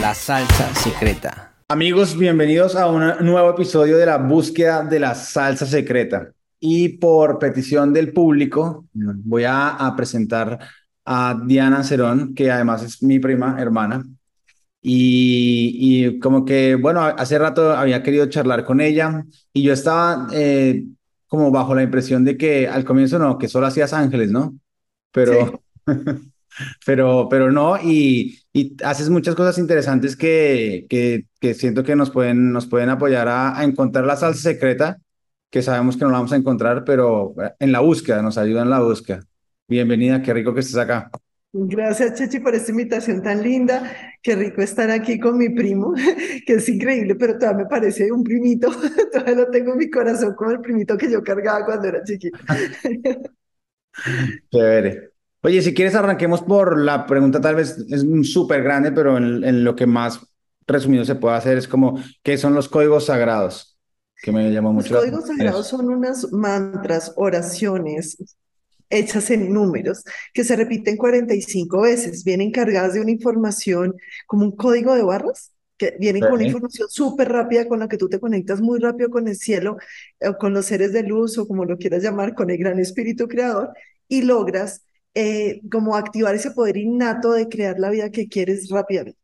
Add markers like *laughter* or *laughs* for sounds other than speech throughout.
La salsa secreta. Amigos, bienvenidos a un nuevo episodio de la búsqueda de la salsa secreta. Y por petición del público, voy a, a presentar a Diana Cerón, que además es mi prima hermana. Y, y, como que, bueno, hace rato había querido charlar con ella y yo estaba eh, como bajo la impresión de que al comienzo no, que solo hacías ángeles, ¿no? Pero, sí. *laughs* pero, pero no, y, y, haces muchas cosas interesantes que, que, que, siento que nos pueden, nos pueden apoyar a, a encontrar la salsa secreta, que sabemos que no la vamos a encontrar, pero en la búsqueda, nos ayuda en la búsqueda. Bienvenida, qué rico que estés acá. Gracias, Chechi, por esta invitación tan linda. Qué rico estar aquí con mi primo, *laughs* que es increíble, pero todavía me parece un primito. *laughs* todavía lo tengo en mi corazón como el primito que yo cargaba cuando era chiquita. *laughs* Chévere. Oye, si quieres arranquemos por la pregunta, tal vez es súper grande, pero en, en, lo que más resumido se puede hacer es como, ¿qué son los códigos sagrados? Que me llamó mucho. Los códigos sagrados son unas mantras, oraciones, hechas en números, que se repiten 45 veces. Vienen cargadas de una información como un código de barras, que vienen con una información súper rápida con la que tú te conectas muy rápido con el cielo, o con los seres de luz, o como lo quieras llamar, con el gran espíritu creador, y logras eh, como activar ese poder innato de crear la vida que quieres rápidamente.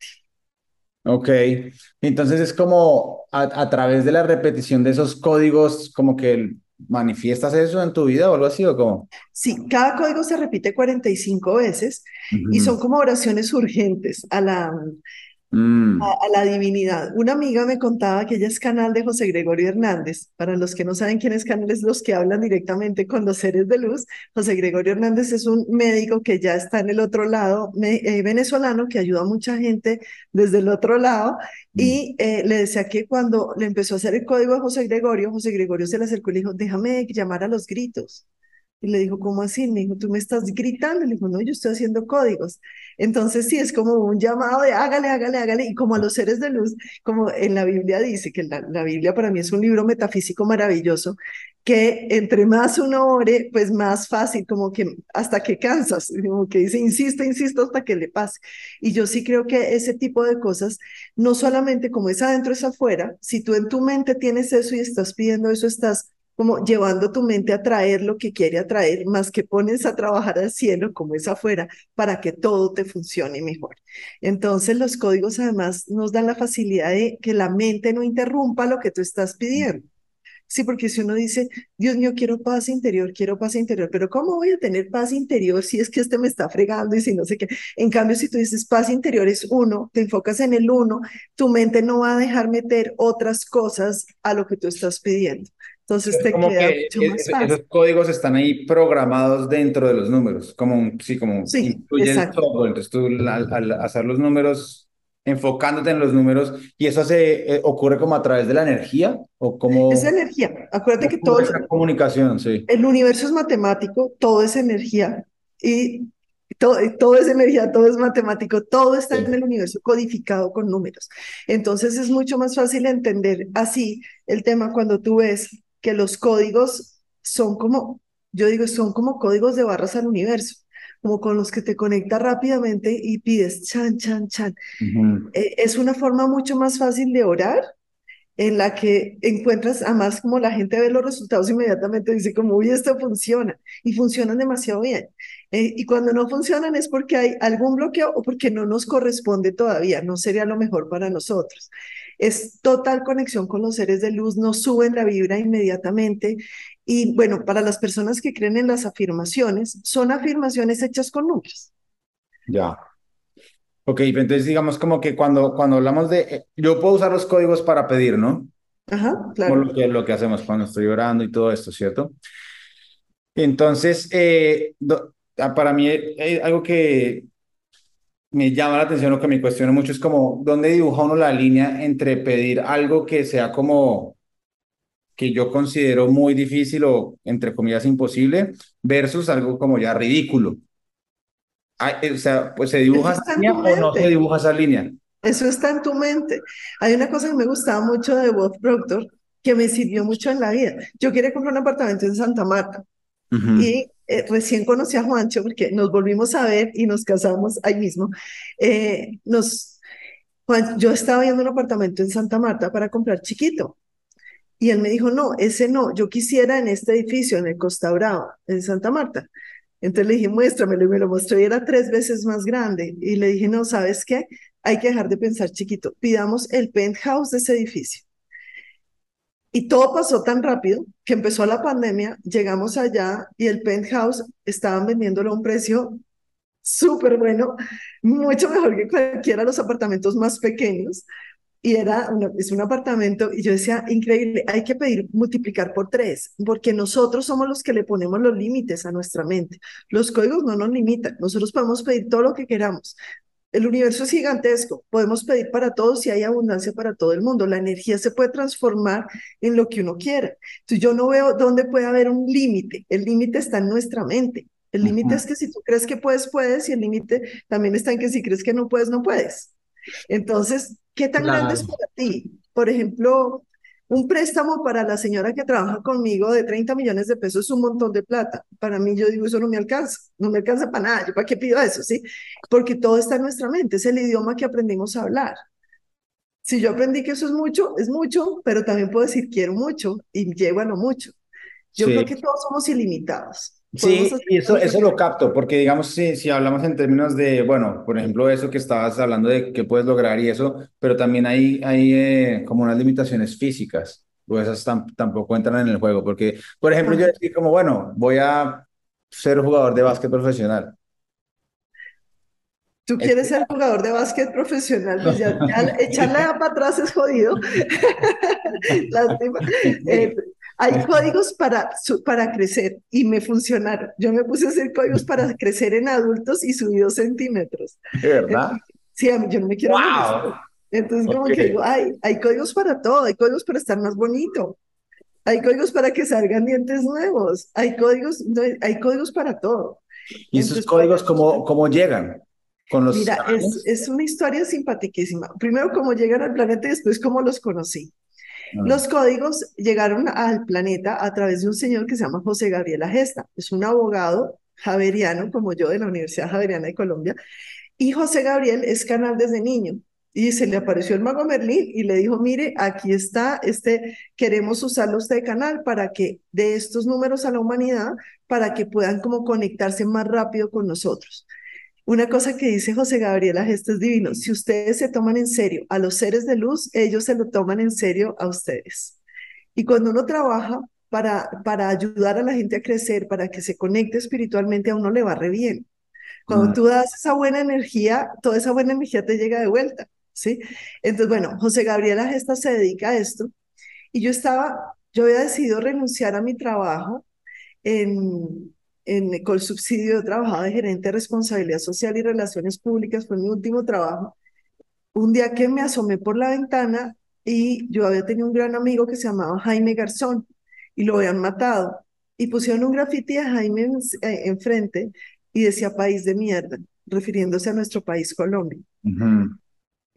Ok, entonces es como a, a través de la repetición de esos códigos, como que ¿Manifiestas eso en tu vida o algo así o cómo? Sí, cada código se repite 45 veces uh -huh. y son como oraciones urgentes a la, mm. a, a, la divinidad. Una amiga me contaba que ella es canal de José Gregorio Hernández. Para los que no saben quién es canal, es los que hablan directamente con los seres de luz. José Gregorio Hernández es un médico que ya está en el otro lado, me, eh, venezolano, que ayuda a mucha gente desde el otro lado y eh, le decía que cuando le empezó a hacer el código a José Gregorio, José Gregorio se le acercó y le dijo, déjame llamar a los gritos. Y le dijo, ¿cómo así? Me dijo, ¿tú me estás gritando? Le dijo, no, yo estoy haciendo códigos. Entonces sí, es como un llamado de hágale, hágale, hágale. Y como a los seres de luz, como en la Biblia dice, que la, la Biblia para mí es un libro metafísico maravilloso, que entre más uno ore, pues más fácil, como que hasta que cansas, como que dice, insisto, insisto hasta que le pase. Y yo sí creo que ese tipo de cosas, no solamente como es adentro, es afuera, si tú en tu mente tienes eso y estás pidiendo eso, estás como llevando tu mente a traer lo que quiere atraer, más que pones a trabajar al cielo como es afuera para que todo te funcione mejor. Entonces los códigos además nos dan la facilidad de que la mente no interrumpa lo que tú estás pidiendo. Sí, porque si uno dice, Dios mío, quiero paz interior, quiero paz interior, pero ¿cómo voy a tener paz interior si es que este me está fregando y si no sé qué? En cambio, si tú dices paz interior es uno, te enfocas en el uno, tu mente no va a dejar meter otras cosas a lo que tú estás pidiendo. Entonces te como queda que mucho más fácil. Esos códigos están ahí programados dentro de los números, como un, sí, como Sí, exacto. todo. Entonces tú al, al hacer los números, enfocándote en los números, y eso se eh, ocurre como a través de la energía o como Es energía. Acuérdate que todo esa comunicación, sí. el universo es matemático, todo es energía y todo, todo es energía, todo es matemático, todo está Sí. en el universo codificado con números. Entonces es mucho más fácil entender así el tema cuando tú ves que los códigos son como, yo digo, son como códigos de barras al universo, como con los que te conectas rápidamente y pides chan, chan, chan. Eh, es una forma mucho más fácil de orar en la que encuentras, además como la gente ve los resultados inmediatamente, dice como, uy, esto funciona, y funcionan demasiado bien. Eh, y cuando no funcionan es porque hay algún bloqueo o porque no nos corresponde todavía, no sería lo mejor para nosotros. Es total conexión con los seres de luz, nos suben la vibra inmediatamente. Y bueno, para las personas que creen en las afirmaciones, son afirmaciones hechas con números. Ya. Ok, entonces digamos como que cuando, cuando hablamos de, eh, yo puedo usar los códigos para pedir, ¿no? Ajá, Como claro. lo que, lo que hacemos cuando estoy orando y todo esto, ¿cierto? Entonces, eh, do- ah, para mí eh, algo que me llama la atención o que me cuestiona mucho es como, ¿dónde dibuja uno la línea entre pedir algo que sea como, que yo considero muy difícil o, entre comillas, imposible, versus algo como ya ridículo? Ay, eh, o sea, pues se dibuja esa línea o no se dibuja esa línea. Eso está en tu mente. Hay una cosa que me gustaba mucho de Bob Proctor que me sirvió mucho en la vida. Yo quería comprar un apartamento en Santa Marta Ujú. y eh, recién conocí a Juancho porque nos volvimos a ver y nos casamos ahí mismo. Eh, yo estaba viendo un apartamento en Santa Marta para comprar chiquito. Y él me dijo, no, ese no, yo quisiera en este edificio, en el Costa Brava, en Santa Marta. Entonces le dije, muéstramelo y me lo mostró y era tres veces más grande. Y le dije, no, ¿sabes qué? Hay que dejar de pensar chiquito. Pidamos el penthouse de ese edificio. Y todo pasó tan rápido que empezó la pandemia, llegamos allá y el penthouse estaban vendiéndolo a un precio súper bueno, mucho mejor que cualquiera de los apartamentos más pequeños. Y era es un apartamento, y yo decía, increíble, hay que pedir multiplicar por tres, porque nosotros somos los que le ponemos los límites a nuestra mente. Los códigos no nos limitan, nosotros podemos pedir todo lo que queramos. El universo es gigantesco, podemos pedir para todos y hay abundancia para todo el mundo. La energía se puede transformar en lo que uno quiera. Entonces yo no veo dónde puede haber un límite. El límite está en nuestra mente. El límite es que si tú crees que puedes, puedes, y el límite también está en que si crees que no puedes, no puedes. Entonces, ¿qué tan grande es para ti? Por ejemplo, un préstamo para la señora que trabaja conmigo de 30 millones de pesos es un montón de plata. Para mí, yo digo, eso no me alcanza, no me alcanza para nada. ¿Yo para qué pido eso? ¿Sí? Porque todo está en nuestra mente, es el idioma que aprendimos a hablar. Si yo aprendí que eso es mucho, es mucho, pero también puedo decir quiero mucho y llego a lo mucho. Yo creo que todos somos ilimitados. Sí, y eso, eso lo capto, porque digamos, si, si hablamos en términos de, bueno, por ejemplo, eso que estabas hablando de qué puedes lograr y eso, pero también hay, hay eh, como unas limitaciones físicas, pues esas tampoco entran en el juego, porque, por ejemplo, yo decía como, bueno, voy a ser jugador de básquet profesional. Tú quieres ser jugador de básquet profesional, pues ya, *laughs* echarle para atrás es jodido. *laughs* *laughs* Lástima. Eh, hay códigos para, para crecer y me funcionaron. Yo me puse a hacer códigos para crecer en adultos y subí dos centímetros. ¿De verdad? Sí, yo no me quiero. Wow. Entonces, como que digo, hay, hay códigos para todo, hay códigos para estar más bonito, hay códigos para que salgan dientes nuevos, hay códigos, hay códigos para todo. ¿Y esos códigos cómo, cómo llegan? Con los Mira, es, es, una historia simpaticísima. Primero, cómo llegan al planeta y después, cómo los conocí. Los códigos llegaron al planeta a través de un señor que se llama José Gabriel Agesta. Es un abogado javeriano, como yo, de la Universidad Javeriana de Colombia. Y José Gabriel es canal desde niño. Y se le apareció el mago Merlín y le dijo, mire, aquí está, este, queremos usarlo de canal para que dé estos números a la humanidad, para que puedan como conectarse más rápido con nosotros. Una cosa que dice José Gabriel esto es divino. Si ustedes se toman en serio a los seres de luz, ellos se lo toman en serio a ustedes. Y cuando uno trabaja para, para ayudar a la gente a crecer, para que se conecte espiritualmente, a uno le va re bien. Cuando tú das esa buena energía, toda esa buena energía te llega de vuelta, ¿sí? Entonces, bueno, José Gabriel Gesta se dedica a esto. Y yo estaba, yo había decidido renunciar a mi trabajo en, en, con subsidio, trabajaba de gerente de responsabilidad social y relaciones públicas, fue mi último trabajo. Un día que me asomé por la ventana y yo había tenido un gran amigo que se llamaba Jaime Garzón y lo habían matado. Y pusieron un grafiti a Jaime eh, enfrente y decía país de mierda, refiriéndose a nuestro país Colombia.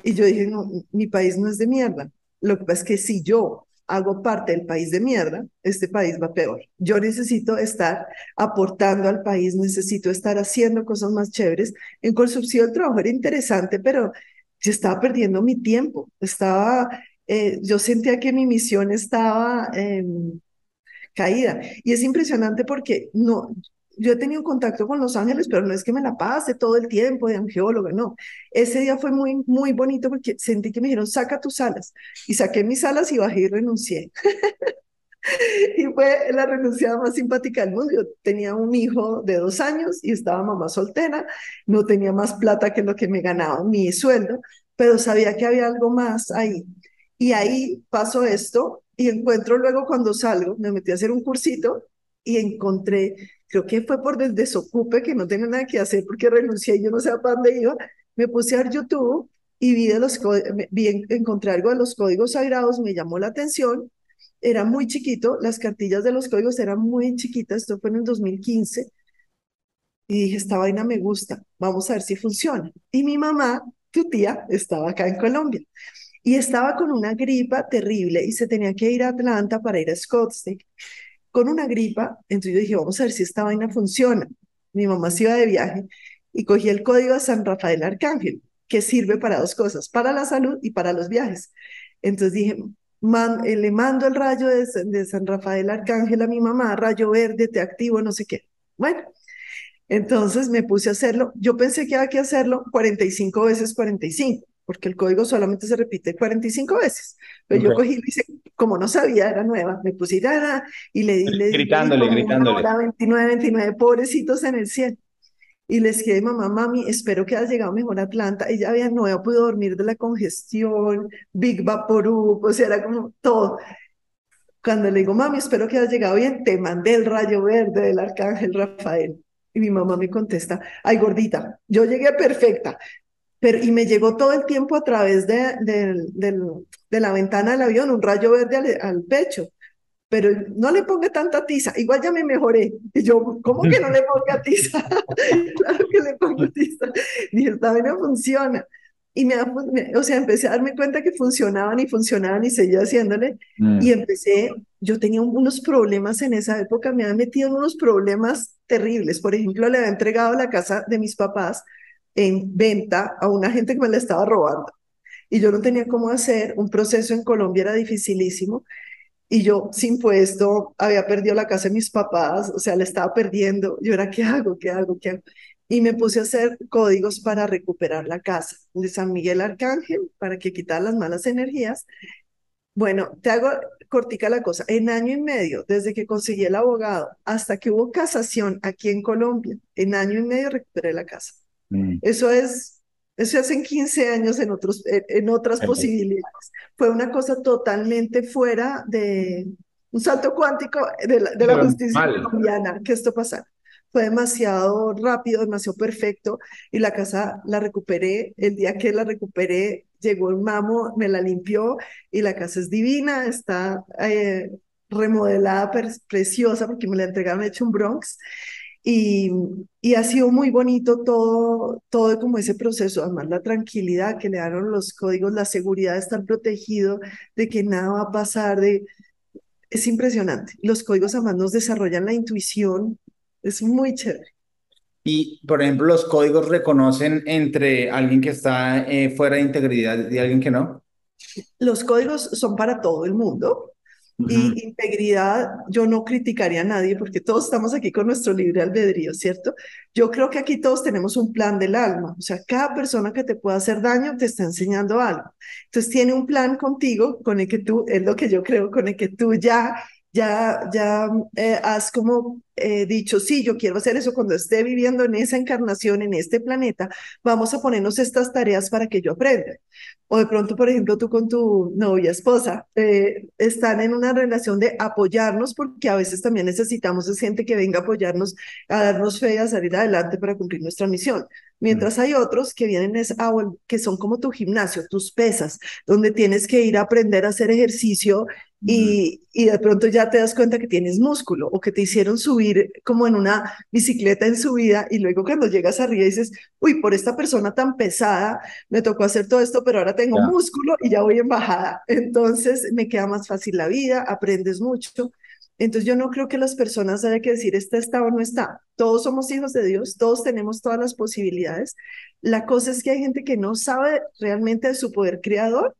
Y yo dije, no, mi país no es de mierda. Lo que pasa es que si yo hago parte del país de mierda, este país va peor. Yo necesito estar aportando al país, necesito estar haciendo cosas más chéveres. En Colsubsidio el trabajo era interesante, pero yo estaba perdiendo mi tiempo. Estaba, eh, yo sentía que mi misión estaba em, caída. Y es impresionante porque no, yo he tenido contacto con Los Ángeles, pero no es que me la pase todo el tiempo de angeóloga, no. Ese día fue muy, muy bonito porque sentí que me dijeron, saca tus alas. Y saqué mis alas y bajé y renuncié. *laughs* y fue la renunciada más simpática del mundo. Yo tenía un hijo de dos años y estaba mamá soltera, no tenía más plata que lo que me ganaba mi sueldo, pero sabía que había algo más ahí. Y ahí pasó esto y encuentro luego cuando salgo, me metí a hacer un cursito y encontré creo que fue por el desocupe que no tenía nada que hacer porque renuncié y yo no sé a dónde iba, me puse a YouTube y vi, de los, vi encontré algo de los códigos sagrados, me llamó la atención, era muy chiquito, las cartillas de los códigos eran muy chiquitas, esto fue en el 2015, y dije, esta vaina me gusta, vamos a ver si funciona. Y mi mamá, tu tía, estaba acá en Colombia y estaba con una gripa terrible y se tenía que ir a Atlanta para ir a Scottsdale con una gripa, entonces yo dije, vamos a ver si esta vaina funciona. Mi mamá se iba de viaje y cogí el código de San Rafael Arcángel. que sirve para dos cosas, para la salud y para los viajes. Entonces dije, eh, le mando el rayo de, de San Rafael Arcángel a mi mamá, rayo verde, te activo, no sé qué. Bueno, entonces me puse a hacerlo. Yo pensé que había que hacerlo 45 veces 45, porque el código solamente se repite 45 veces. Pero yo cogí y hice, como no sabía, era nueva, me puse a y le di, le gritándole, gritándole. 29, 29, pobrecitos en el cielo. Y le escribí, mamá, mami, espero que hayas llegado mejor a Atlanta. Ella había, no había podido dormir de la congestión, Big Vaporub, o sea, era como todo. Cuando le digo, mami, espero que hayas llegado bien, te mandé el rayo verde del arcángel Rafael. Y mi mamá me contesta, ay gordita, yo llegué perfecta, pero y me llegó todo el tiempo a través de, de, la ventana del avión un rayo verde al, pecho, pero no le ponga tanta tiza, igual ya me mejoré. Y yo, ¿cómo que no le ponga tiza? *laughs* claro que le pongo tiza. Y esta vez no funciona. Y me, o sea, empecé a darme cuenta que funcionaban y funcionaban y seguía haciéndole. Mm. Y empecé, yo tenía unos problemas en esa época, me había metido en unos problemas terribles. Por ejemplo, le había entregado la casa de mis papás en venta a una gente que me la estaba robando. Y yo no tenía cómo hacer, un proceso en Colombia era dificilísimo. Y yo, sin puesto, había perdido la casa de mis papás, o sea, la estaba perdiendo. Yo era, ¿qué hago? ¿Qué hago? ¿Qué hago? y me puse a hacer códigos para recuperar la casa de San Miguel Arcángel para que quitar las malas energías. Bueno, te hago cortica la cosa. En año y medio, desde que conseguí el abogado hasta que hubo casación aquí en Colombia, en año y medio recuperé la casa. Mm. Eso es, eso es en 15 años en, otros, en, otras posibilidades. Fue una cosa totalmente fuera de un salto cuántico de la, de la justicia colombiana que esto pasara fue demasiado rápido, demasiado perfecto y la casa la recuperé. El día que la recuperé, llegó el mamo, me la limpió y la casa es divina, está eh, remodelada, preciosa, porque me la entregaron hecho un Bronx. Y, y, ha sido muy bonito todo, todo como ese proceso, además la tranquilidad que le dieron los códigos, la seguridad de estar protegido, de que nada va a pasar, de, es impresionante. Los códigos además nos desarrollan la intuición, es muy chévere. Y, por ejemplo, los códigos reconocen entre alguien que está eh, fuera de integridad y alguien que no. Los códigos son para todo el mundo. Y integridad, yo no criticaría a nadie porque todos estamos aquí con nuestro libre albedrío, ¿cierto? Yo creo que aquí todos tenemos un plan del alma, o sea, cada persona que te pueda hacer daño te está enseñando algo. Entonces tiene un plan contigo con el que tú, es lo que yo creo, con el que tú ya ya, ya eh, has como eh, dicho, sí, yo quiero hacer eso cuando esté viviendo en esa encarnación, en este planeta, vamos a ponernos estas tareas para que yo aprenda. O de pronto, por ejemplo, tú con tu novia, esposa, eh, están en una relación de apoyarnos, porque a veces también necesitamos gente que venga a apoyarnos, a darnos fe, a salir adelante para cumplir nuestra misión. Mientras hay otros que vienen es, que son como tu gimnasio, tus pesas, donde tienes que ir a aprender a hacer ejercicio y, y, de pronto ya te das cuenta que tienes músculo o que te hicieron subir como en una bicicleta en subida y luego cuando llegas arriba dices, uy, por esta persona tan pesada me tocó hacer todo esto, pero ahora tengo músculo y ya voy en bajada. Entonces me queda más fácil la vida, aprendes mucho. Entonces yo no creo que las personas haya que decir esta está o no está. Todos somos hijos de Dios, todos tenemos todas las posibilidades. La cosa es que hay gente que no sabe realmente de su poder creador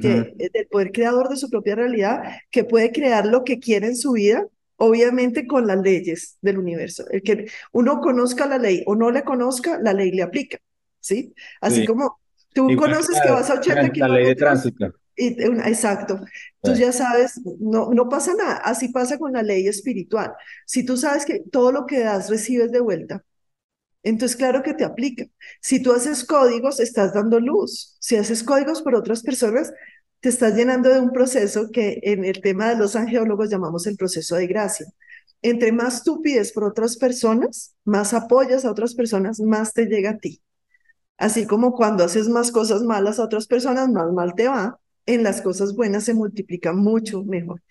que, del poder creador de su propia realidad, que puede crear lo que quiere en su vida, obviamente con las leyes del universo. El que uno conozca la ley o no la conozca, la ley le aplica, ¿sí? Así como tú conoces que vas a 80 kilómetros. La ley de tránsito. Y, exacto. Tú ya sabes, no, no pasa nada. Así pasa con la ley espiritual. Si tú sabes que todo lo que das recibes de vuelta, entonces, claro que te aplica. Si tú haces códigos, estás dando luz. Si haces códigos por otras personas, te estás llenando de un proceso que en el tema de los angeólogos llamamos el proceso de gracia. Entre más tú pides por otras personas, más apoyas a otras personas, más te llega a ti. Así como cuando haces más cosas malas a otras personas, más mal te va. En las cosas buenas se multiplica mucho mejor.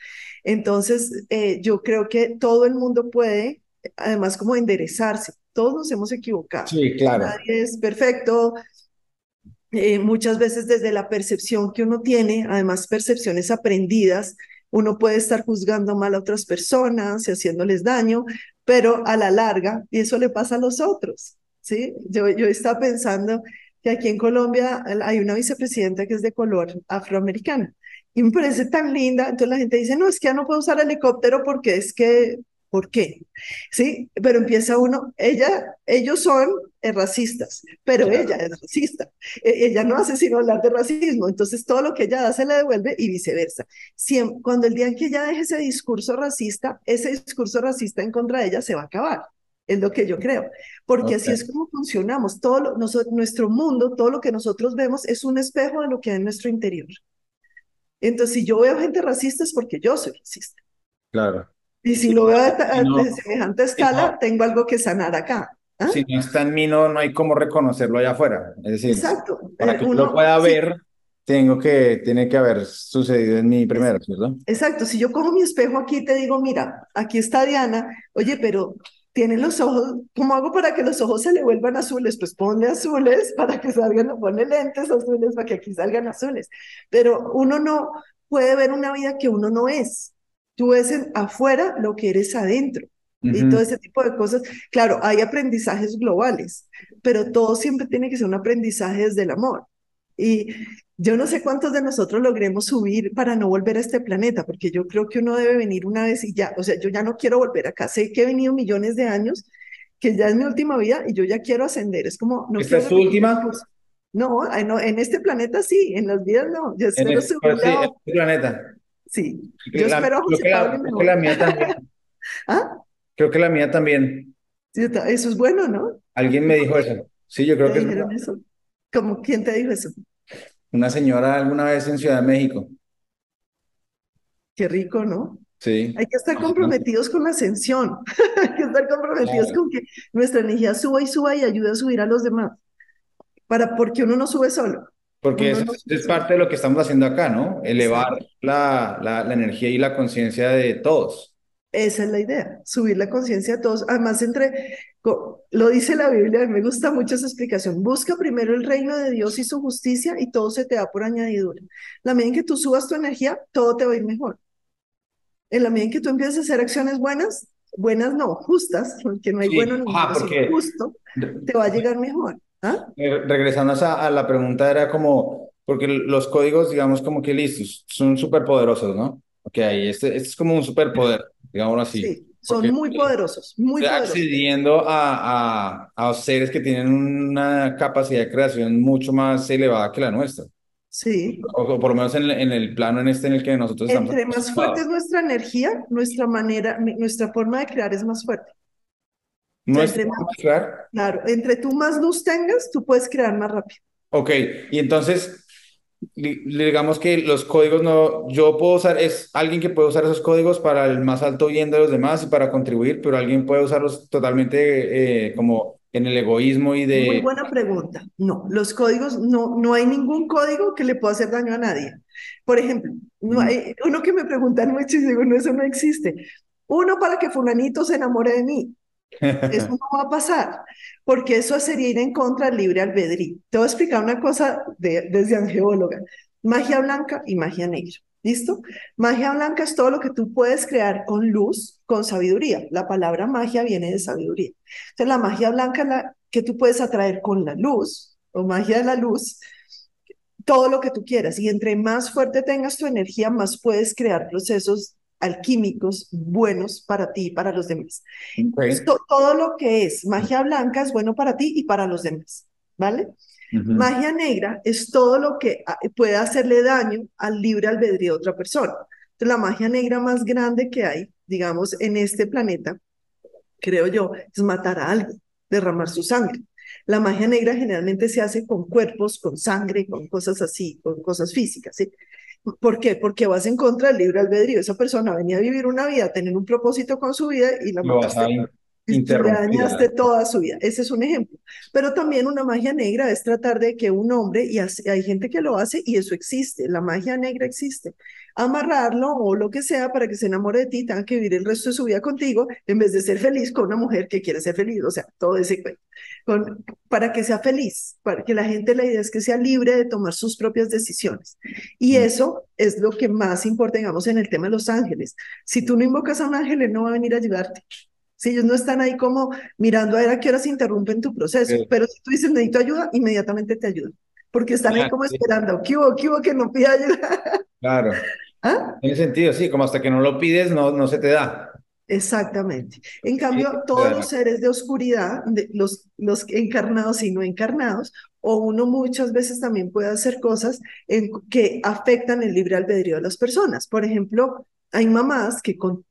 Entonces, eh, yo creo que todo el mundo puede, además, como enderezarse todos nos hemos equivocado. Sí, claro. Nadie es perfecto. Eh, muchas veces desde la percepción que uno tiene, además percepciones aprendidas, uno puede estar juzgando mal a otras personas y haciéndoles daño, pero a la larga, y eso le pasa a los otros, ¿sí? Yo, yo estaba pensando que aquí en Colombia hay una vicepresidenta que es de color afroamericana. Y me parece tan linda. Entonces la gente dice, no, es que ya no puedo usar helicóptero porque es que, ¿por qué? Sí, pero empieza uno, ella, ellos son racistas, pero ella es racista. E, ella no hace sino hablar de racismo. Entonces todo lo que ella da se le devuelve y viceversa. cuando el día en que ella deje ese discurso racista, ese discurso racista en contra de ella se va a acabar es lo que yo creo, porque así es como funcionamos. Todo nuestro mundo, todo lo que nosotros vemos es un espejo de lo que hay en nuestro interior. Entonces, si yo veo gente racista es porque yo soy racista. Claro. Y si lo veo a, semejante escala, tengo algo que sanar acá. ¿ah? Si no está en mí, no, no hay cómo reconocerlo allá afuera. Es decir, Exacto. para eh, que uno, lo pueda ver, tengo que, tiene que haber sucedido en mí primero, ¿cierto? Exacto. Si yo cojo mi espejo aquí y te digo, mira, aquí está Diana, oye, pero tiene los ojos, ¿cómo hago para que los ojos se le vuelvan azules? Pues ponle azules *laughs* para que salgan, pone lentes azules para que aquí salgan azules. Pero uno no puede ver una vida que uno no es. Tú ves afuera lo que eres adentro. Y todo ese tipo de cosas. Claro, hay aprendizajes globales, pero todo siempre tiene que ser un aprendizaje desde el amor. Y yo no sé cuántos de nosotros logremos subir para no volver a este planeta, porque yo creo que uno debe venir una vez y ya, o sea, yo ya no quiero volver acá. Sé que he venido millones de años, que ya es mi última vida y yo ya quiero ascender. Es como... No ¿Esta es tu última? No, no, en este planeta sí, en las vidas no. Yo espero este, subir. Sí, en este planeta. Sí, yo espero creo que, la, que la mía también. *laughs* ¿Ah? Creo que la mía también. Sí, eso es bueno, ¿no? Alguien me dijo eso. Sí, yo creo que es eso. ¿Cómo, ¿Quién te dijo eso? Una señora alguna vez en Ciudad de México. Qué rico, ¿no? Sí. Hay que estar comprometidos con la ascensión. *laughs* Hay que estar comprometidos con que nuestra energía suba y suba y ayude a subir a los demás. Para, porque uno no sube solo. Porque eso es parte de lo que estamos haciendo acá, ¿no? Elevar la, la, la energía y la conciencia de todos. Esa es la idea, subir la conciencia a todos. Además, entre, lo dice la Biblia, me gusta mucho esa explicación. Busca primero el reino de Dios y su justicia y todo se te da por añadidura. La medida en que tú subas tu energía, todo te va a ir mejor. En la medida en que tú empieces a hacer acciones buenas, buenas no, justas, porque no hay bueno ni justo, te va a llegar mejor. ¿ah? Eh, regresando a, la pregunta, era como, porque los códigos, digamos, como que listos, son súper poderosos, ¿no? Ok, este, este es como un superpoder digámoslo así. Sí, son muy poderosos, muy poderosos. accediendo a, a, a, seres que tienen una capacidad de creación mucho más elevada que la nuestra. Sí. O, por lo menos en, en, el plano en este en el que nosotros estamos. Entre más fuerte es nuestra energía, nuestra manera, nuestra forma de crear es más fuerte. Nuestra forma de crear. Claro, entre tú más luz tengas, tú puedes crear más rápido. Ok, y entonces digamos que los códigos no, yo puedo usar, es alguien que puede usar esos códigos para el más alto bien de los demás y para contribuir, pero alguien puede usarlos totalmente eh, como en el egoísmo y de... Muy buena pregunta. No, los códigos, no, no hay ningún código que le pueda hacer daño a nadie. Por ejemplo, no hay, uno que me preguntan *laughs* mucho y digo, no, eso no existe. Uno para que fulanito se enamore de mí. Eso *laughs* no va a pasar, porque eso sería ir en contra del libre albedrío. Te voy a explicar una cosa de, desde angeóloga. Magia blanca y magia negra. ¿Listo? Magia blanca es todo lo que tú puedes crear con luz, con sabiduría. La palabra magia viene de sabiduría. Entonces, la magia blanca es la que tú puedes atraer con la luz, o magia de la luz, todo lo que tú quieras. Y entre más fuerte tengas tu energía, más puedes crear procesos alquímicos buenos para ti y para los demás. todo lo que es magia blanca es bueno para ti y para los demás, ¿vale? Magia negra es todo lo que ah, puede hacerle daño al libre albedrío de otra persona. Entonces, la magia negra más grande que hay, digamos, en este planeta, creo yo, es matar a alguien, derramar su sangre. La magia negra generalmente se hace con cuerpos, con sangre, con cosas así, con cosas físicas. ¿sí? ¿Por qué? Porque vas en contra del libre albedrío. Esa persona venía a vivir una vida, a tener un propósito con su vida y la mataste. Y le dañaste toda su vida. Ese es un ejemplo. Pero también una magia negra es tratar de que un hombre, y hay gente que lo hace y eso existe, la magia negra existe, amarrarlo o lo que sea para que se enamore de ti, tenga que vivir el resto de su vida contigo, en vez de ser feliz con una mujer que quiere ser feliz. O sea, todo ese cuento para que sea feliz, para que la gente, la idea es que sea libre de tomar sus propias decisiones. Y eso es lo que más importa, digamos, en el tema de los ángeles. Si tú no invocas a un ángel, él no va a venir a ayudarte. Si ellos no están ahí como mirando a ver a qué horas interrumpen tu proceso, pero si tú dices necesito ayuda, inmediatamente te ayudan, porque están ahí como esperando, ¿qué hubo, qué hubo que no pida ayuda? Claro. ¿Ah? Tiene sentido, sí, como hasta que no lo pides, no, no se te da. Exactamente. En cambio, todos los seres de oscuridad, los, los encarnados y no encarnados, o uno muchas veces también puede hacer cosas en, que afectan el libre albedrío de las personas. Por ejemplo, hay mamás que con,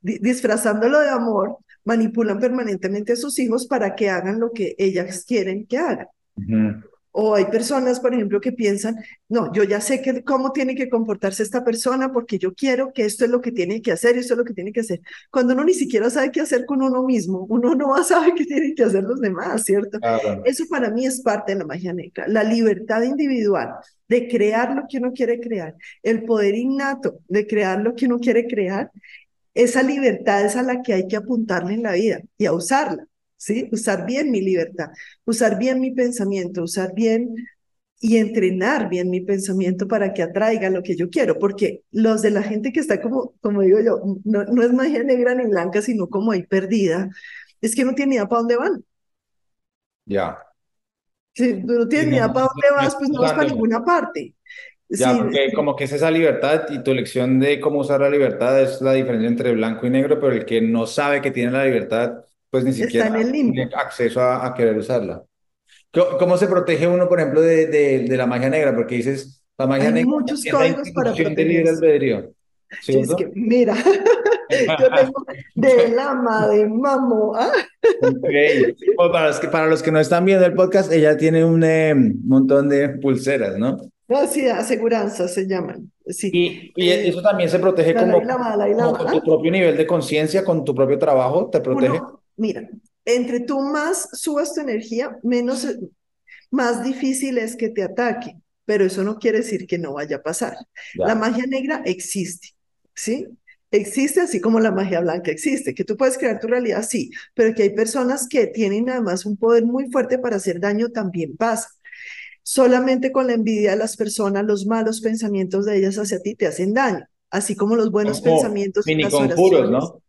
disfrazándolo de amor manipulan permanentemente a sus hijos para que hagan lo que ellas quieren que hagan. O hay personas, por ejemplo, que piensan, no, yo ya sé que, cómo tiene que comportarse esta persona porque yo quiero que esto es lo que tiene que hacer, esto es lo que tiene que hacer. Cuando uno ni siquiera sabe qué hacer con uno mismo, uno no *laughs* saber qué tienen que hacer los demás, ¿cierto? Eso para mí es parte de la magia negra, la libertad individual de crear lo que uno quiere crear, el poder innato de crear lo que uno quiere crear, esa libertad es a la que hay que apuntarle en la vida y a usarla. ¿Sí? Usar bien mi libertad, usar bien mi pensamiento, usar bien y entrenar bien mi pensamiento para que atraiga lo que yo quiero, porque los de la gente que está como, como digo yo, no, no es magia negra ni blanca, sino como ahí perdida, es que no tiene idea para dónde van. Ya. Si tú no tienes ni idea para dónde vas, pues no vas para ninguna parte. Ya, porque como que es esa libertad y tu lección de cómo usar la libertad es la diferencia entre blanco y negro, pero el que no sabe que tiene la libertad pues ni siquiera tiene acceso a, querer usarla. ¿Cómo se protege uno, por ejemplo, de, de, la magia negra? Porque dices, la magia Hay negra muchos códigos para proteger. albedrío. Es que, mira, *laughs* yo tengo de *laughs* lama, de mamo. ¿ah? para, los que, para los que no están viendo el podcast, ella tiene un eh, montón de pulseras, ¿no? No, sí, aseguranza se llaman. Sí. Y, y eh, eso también se protege como, con tu propio nivel de conciencia, con tu propio trabajo, te protege mira, entre tú más subas tu energía, menos, más difícil es que te ataque, pero eso no quiere decir que no vaya a pasar. La magia negra existe, ¿sí? Existe así como la magia blanca existe, que tú puedes crear tu realidad, sí, pero que hay personas que tienen además un poder muy fuerte para hacer daño, también pasa. Solamente con la envidia de las personas, los malos pensamientos de ellas hacia ti te hacen daño, así como los buenos pensamientos. Mini conjuros, ¿no?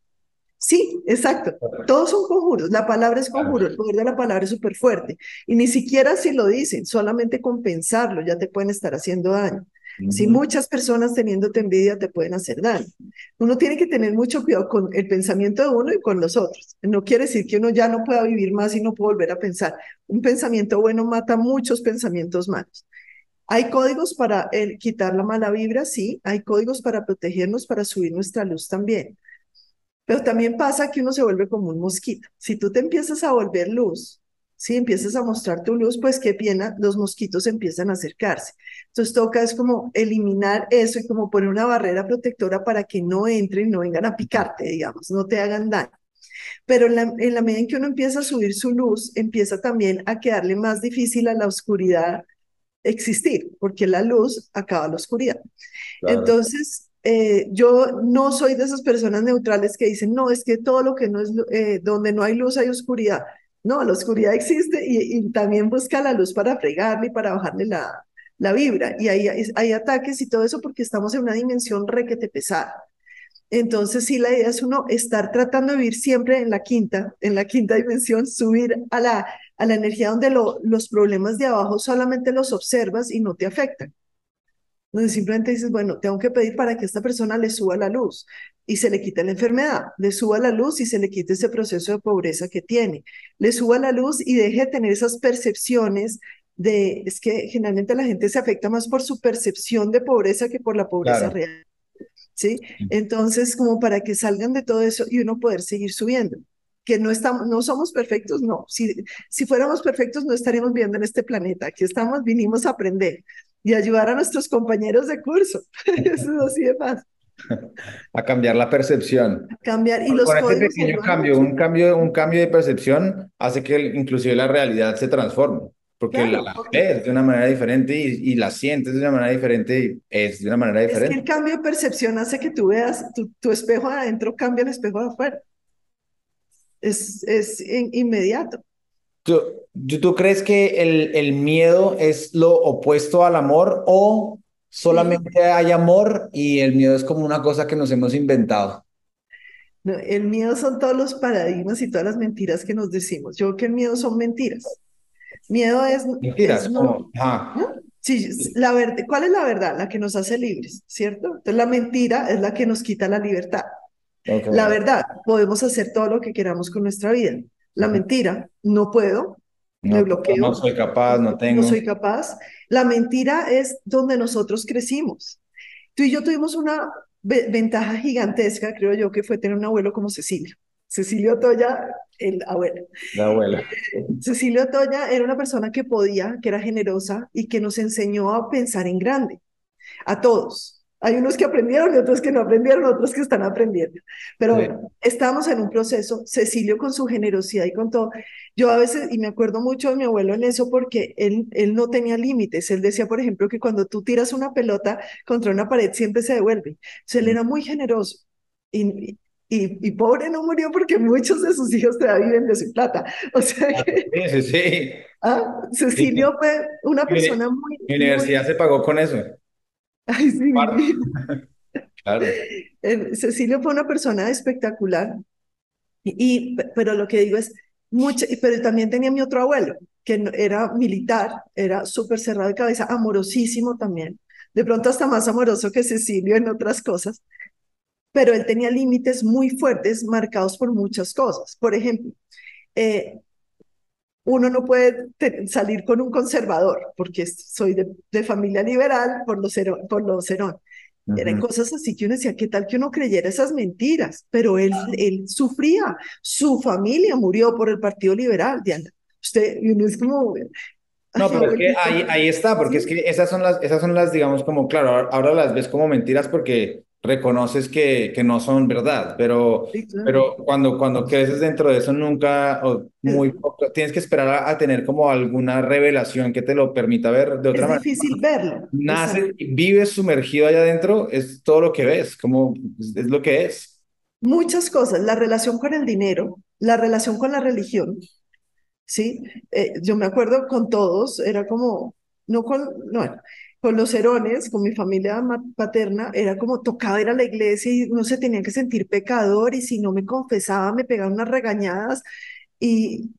Sí, exacto. Todos son conjuros. La palabra es conjuro. El poder de la palabra es súper fuerte. Y ni siquiera si lo dicen, solamente con pensarlo ya te pueden estar haciendo daño. Si muchas personas teniéndote envidia te pueden hacer daño. Uno tiene que tener mucho cuidado con el pensamiento de uno y con los otros. No quiere decir que uno ya no pueda vivir más y no pueda volver a pensar. Un pensamiento bueno mata muchos pensamientos malos. Hay códigos para el, quitar la mala vibra, sí. Hay códigos para protegernos, para subir nuestra luz también. Pero también pasa que uno se vuelve como un mosquito. Si tú te empiezas a volver luz, si empiezas a mostrar tu luz, pues qué pena, los mosquitos empiezan a acercarse. Entonces toca es como eliminar eso y como poner una barrera protectora para que no entren, no vengan a picarte, digamos, no te hagan daño. Pero en la, en la medida en que uno empieza a subir su luz, empieza también a quedarle más difícil a la oscuridad existir, porque la luz acaba la oscuridad. Entonces, eh, yo no soy de esas personas neutrales que dicen, no, es que todo lo que no es, eh, donde no hay luz hay oscuridad. No, la oscuridad existe y, también busca la luz para fregarle y para bajarle la, la vibra. Y hay, hay ataques y todo eso porque estamos en una dimensión requete pesada. Entonces, sí, la idea es uno estar tratando de vivir siempre en la quinta, en la quinta dimensión, subir a la, a la energía donde los problemas de abajo solamente los observas y no te afectan donde simplemente dices, bueno, tengo que pedir para que esta persona le suba la luz y se le quite la enfermedad, le suba la luz y se le quite ese proceso de pobreza que tiene, le suba la luz y deje de tener esas percepciones de, es que generalmente la gente se afecta más por su percepción de pobreza que por la pobreza real. ¿Sí? Entonces, como para que salgan de todo eso y uno poder seguir subiendo que no estamos, no somos perfectos, no. Si, si fuéramos perfectos, no estaríamos viviendo en este planeta. Aquí estamos, vinimos a aprender y ayudar a nuestros compañeros de curso. *laughs* Eso es así de fácil. *laughs* A cambiar la percepción. cambiar y los Con este pequeño cambio, un cambio, un cambio de percepción hace que inclusive la realidad se transforme, porque la, ves de una manera diferente y, la sientes de una manera diferente y es de una manera diferente. Es que el cambio de percepción hace que tú veas tu, tu espejo adentro cambia el espejo de afuera. Es, es inmediato. ¿Tú, ¿Tú, crees que el, el, miedo es lo opuesto al amor o solamente hay amor y el miedo es como una cosa que nos hemos inventado? el miedo son todos los paradigmas y todas las mentiras que nos decimos. Yo creo que el miedo son mentiras. Miedo es... Mentiras, no, Sí, la verdad, ¿cuál es la verdad? La que nos hace libres, ¿cierto? Entonces la mentira es la que nos quita la libertad. La verdad, podemos hacer todo lo que queramos con nuestra vida. La mentira, no puedo, me bloqueo. No soy capaz, no tengo. No soy capaz. La mentira es donde nosotros crecimos. Tú y yo tuvimos una ventaja gigantesca, creo yo, que fue tener un abuelo como Cecilio. Cecilio Toya, el abuelo. La abuela. Cecilio Toya era una persona que podía, que era generosa y que nos enseñó a pensar en grande, a todos. Hay unos que aprendieron y otros que no aprendieron, otros que están aprendiendo. Pero bueno, estamos en un proceso, Cecilio con su generosidad y con todo. Yo a veces, y me acuerdo mucho de mi abuelo en eso porque él, él no tenía límites. Él decía, por ejemplo, que cuando tú tiras una pelota contra una pared siempre se devuelve. Entonces él era muy generoso. Y, y, pobre no murió porque muchos de sus hijos todavía viven de su plata. O sea ah, que... Sí, sí, sí. Ah, Cecilio fue una persona muy... Mi universidad se pagó con eso. *laughs* Ay, sí. *laughs* claro. Cecilio fue una persona espectacular. Y, pero lo que digo es, mucho, pero también tenía mi otro abuelo, que era militar, era súper cerrado de cabeza, amorosísimo también. De pronto hasta más amoroso que Cecilio en otras cosas pero él tenía límites muy fuertes marcados por muchas cosas. Por ejemplo, eh, uno no puede salir con un conservador, porque soy de, familia liberal por los por los Cerón. Eran cosas así que uno decía, ¿qué tal que uno creyera esas mentiras? Pero él, él sufría, su familia murió por el Partido Liberal, Diana. Usted, uno es como... No, pero es que ahí, ahí está, porque es que esas son las, esas son las, digamos, como, claro, ahora las ves como mentiras porque reconoces que, que no son verdad, pero, pero cuando, cuando creces dentro de eso nunca, o muy poco, tienes que esperar a, tener como alguna revelación que te lo permita ver de otra manera. Es difícil verlo. Naces, vives sumergido allá adentro, es todo lo que ves, como es, lo que es. Muchas cosas, la relación con el dinero, la relación con la religión, ¿sí? Eh, yo me acuerdo con todos, era como, no con, no, con los Herones, con mi familia paterna, era como tocaba ir a la iglesia y uno se tenía que sentir pecador y si no me confesaba me pegaban unas regañadas y,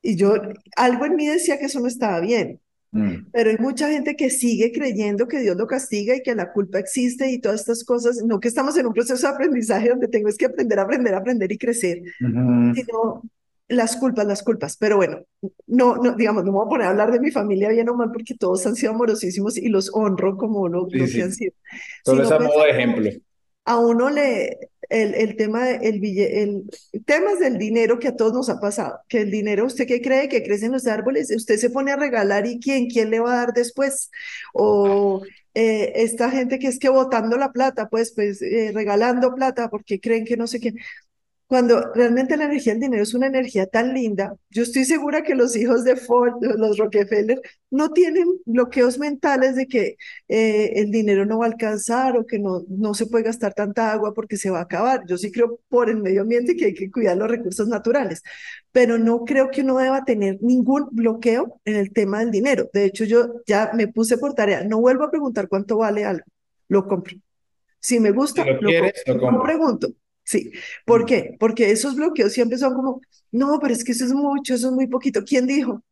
y yo, algo en mí decía que eso no estaba bien. Mm. Pero hay mucha gente que sigue creyendo que Dios lo castiga y que la culpa existe y todas estas cosas, no que estamos en un proceso de aprendizaje donde tengo es que aprender, aprender, aprender y crecer, sino las culpas, las culpas, pero bueno, no, no, digamos, no me voy a poner a hablar de mi familia bien o mal porque todos han sido amorosísimos y los honro como lo, que han sido. Solo es a modo de ejemplo. A uno le, el, el tema, de, el, el, temas del dinero que a todos nos ha pasado, que el dinero, ¿usted qué cree que crecen los árboles? Usted se pone a regalar y ¿quién, quién le va a dar después? O eh, esta gente que es que botando la plata, pues, pues eh, regalando plata porque creen que no sé qué cuando realmente la energía del dinero es una energía tan linda, yo estoy segura que los hijos de Ford, los Rockefeller, no tienen bloqueos mentales de que eh, el dinero no va a alcanzar o que no, no se puede gastar tanta agua porque se va a acabar. Yo sí creo por el medio ambiente que hay que cuidar los recursos naturales, pero no creo que uno deba tener ningún bloqueo en el tema del dinero. De hecho, yo ya me puse por tarea, no vuelvo a preguntar cuánto vale algo, lo compro. Si me gusta, lo, compro. No pregunto, Sí, ¿por mm. qué? Porque esos bloqueos siempre son como, no, pero es que eso es mucho, eso es muy poquito. ¿Quién dijo?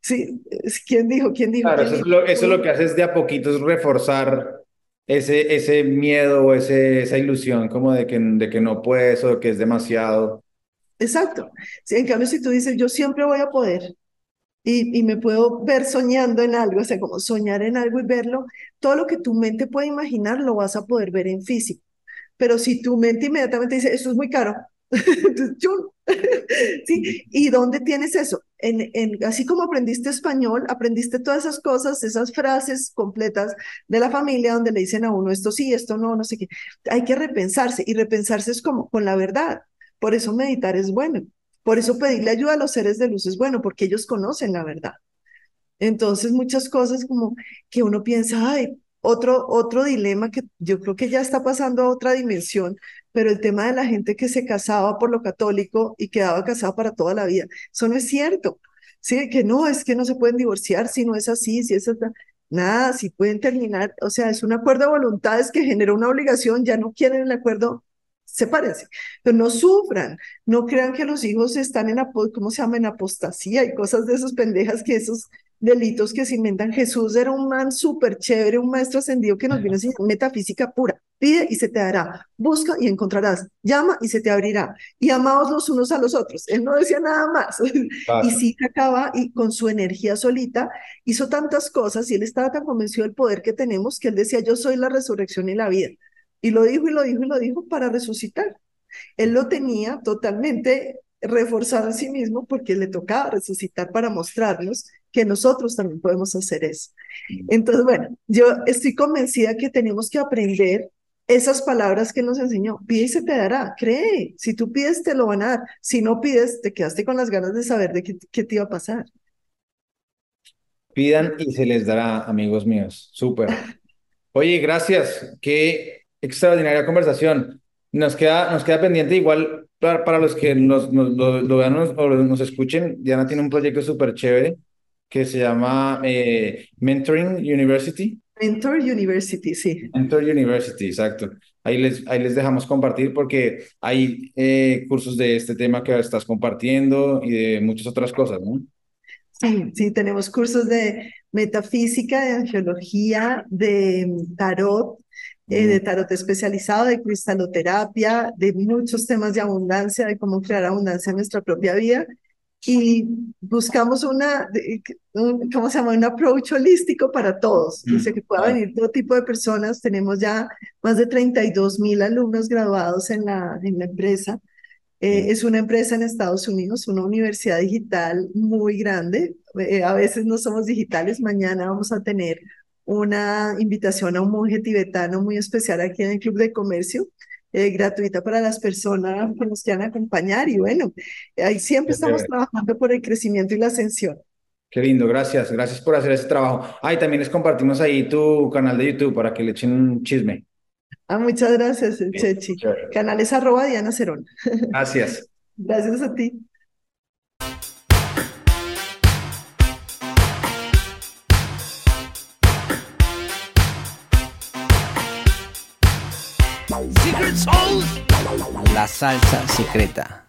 Sí, ¿quién dijo? ¿Quién dijo? Claro, eso, Es lo, eso lo que haces de a poquito es reforzar ese, ese miedo o ese, esa ilusión como de que, de que no puedes o que es demasiado. Exacto. Sí, en cambio, si tú dices, yo siempre voy a poder y, y me puedo ver soñando en algo, o sea, como soñar en algo y verlo, todo lo que tu mente puede imaginar lo vas a poder ver en físico. Pero si tu mente inmediatamente dice, esto es muy caro, *laughs* *laughs* ¿Sí? ¿Y dónde tienes eso? En, en, así como aprendiste español, aprendiste todas esas cosas, esas frases completas de la familia donde le dicen a uno esto sí, esto no, no sé qué. Hay que repensarse y repensarse es como con la verdad. Por eso meditar es bueno. Por eso pedirle ayuda a los seres de luz es bueno, porque ellos conocen la verdad. Entonces, muchas cosas como que uno piensa, ay, otro, otro dilema que yo creo que ya está pasando a otra dimensión, pero el tema de la gente que se casaba por lo católico y quedaba casada para toda la vida, eso no es cierto. Sí, que no, es que no se pueden divorciar si no es así, si es nada, si pueden terminar, o sea, es un acuerdo de voluntades que genera una obligación, ya no quieren el acuerdo, sepárense, pero no sufran, no crean que los hijos están en, ¿cómo se llama?, en apostasía y cosas de esas pendejas que esos delitos que se inventan. Jesús era un man súper chévere, un maestro ascendido que nos vino a enseñar metafísica pura. Pide y se te dará, busca y encontrarás, llama y se te abrirá, y amaos los unos a los otros. Él no decía nada más. *laughs* Y sí acaba y con su energía solita hizo tantas cosas y él estaba tan convencido del poder que tenemos que él decía, yo soy la resurrección y la vida. Y lo dijo y lo dijo y lo dijo para resucitar. Él lo tenía totalmente reforzado en sí mismo porque le tocaba resucitar para mostrarnos que nosotros también podemos hacer eso. Entonces, bueno, yo estoy convencida que tenemos que aprender esas palabras que nos enseñó. Pide y se te dará, cree. Si tú pides, te lo van a dar. Si no pides, te quedaste con las ganas de saber de qué, qué te iba a pasar. Pidan y se les dará, amigos míos. Súper. Oye, gracias. Qué extraordinaria conversación. Nos queda, nos queda pendiente igual para, para los que nos, nos lo, vean o nos escuchen. Diana tiene un proyecto súper chévere que se llama eh, Mentoring University. Mentor University, sí. Mentor University, exacto. Ahí les, ahí les dejamos compartir porque hay eh, cursos de este tema que estás compartiendo y de muchas otras cosas, ¿no? Sí, sí, tenemos cursos de metafísica, de angiología, de tarot, eh, de tarot especializado, de cristaloterapia, de muchos temas de abundancia, de cómo crear abundancia en nuestra propia vida y buscamos una, ¿cómo se llama? Un approach holístico para todos, dice mm, que pueda venir todo tipo de personas. Tenemos ya más de 32 mil alumnos graduados en la, en la empresa. Eh, es una empresa en Estados Unidos, una universidad digital muy grande. Eh, a veces no somos digitales. Mañana vamos a tener una invitación a un monje tibetano muy especial aquí en el Club de Comercio eh, gratuita para las personas que nos quieran acompañar y bueno, ahí siempre estamos trabajando por el crecimiento y la ascensión. Qué lindo, gracias, gracias por hacer ese trabajo. Ah, y también les compartimos ahí tu canal de YouTube para que le echen un chisme. Ah, muchas gracias, Chechi. Canal es arroba Diana Cerón. Gracias. *laughs* gracias a ti. Salsa secreta.